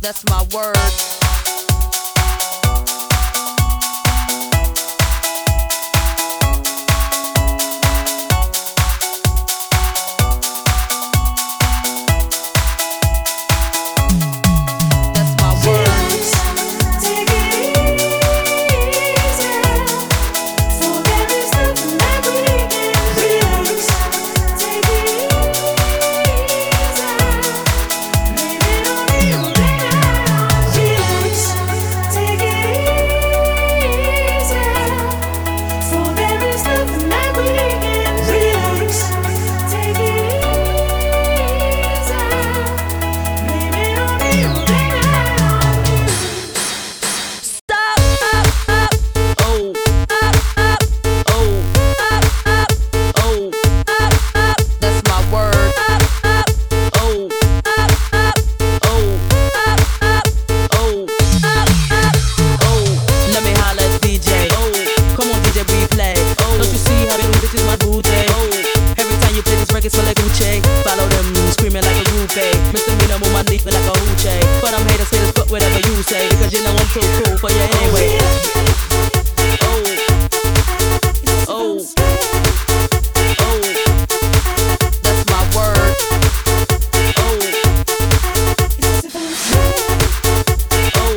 That's my word. Like Gucci. Follow them, screaming like a groupie. Misdemeanor, move my leaf like a hoochie. But I'm haters, haters, but whatever you say. Because you know I'm too cool for you anyway. Oh. Oh. Oh. That's my word. Oh. Oh.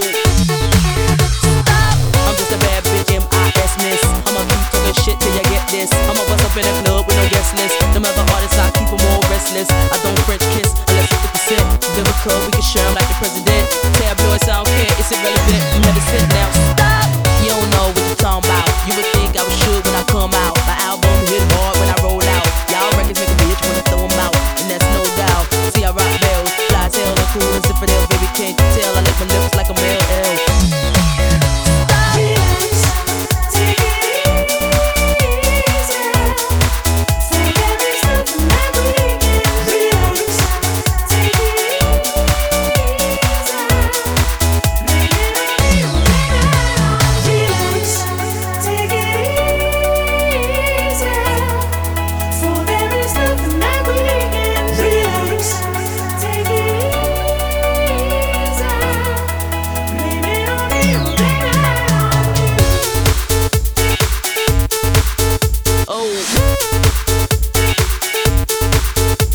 I'm just a bad bitch, M.I.S. miss. I'ma keep talking shit till you get this. I'ma bust up in the club 'em. I don't French kiss unless 50%. Biblical, we can share like the president. Tabloids, I don't care, it's irrelevant. I'm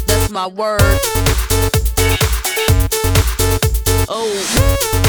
That's my word. Oh,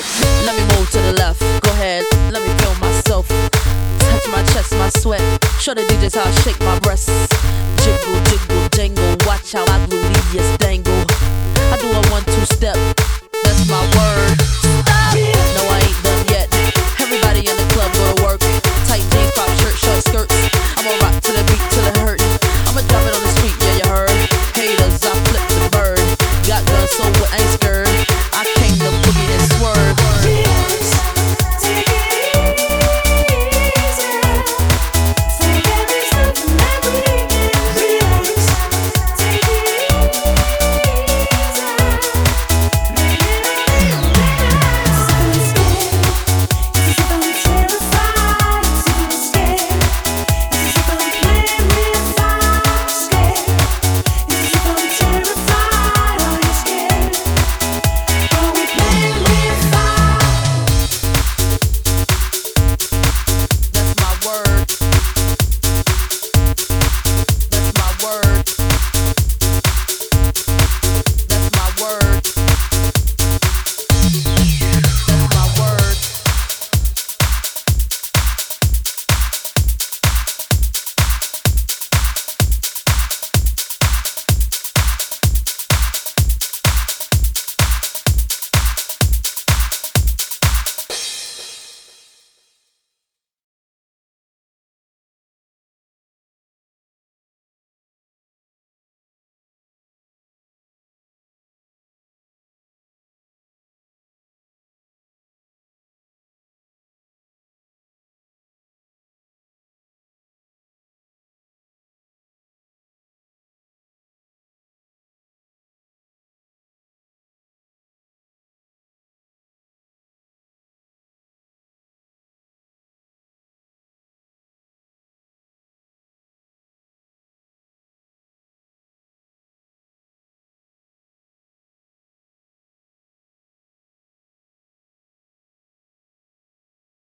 look, let me move to the left. Go ahead, let me feel myself. Touch my chest, my sweat. Show the DJs how I shake my breasts.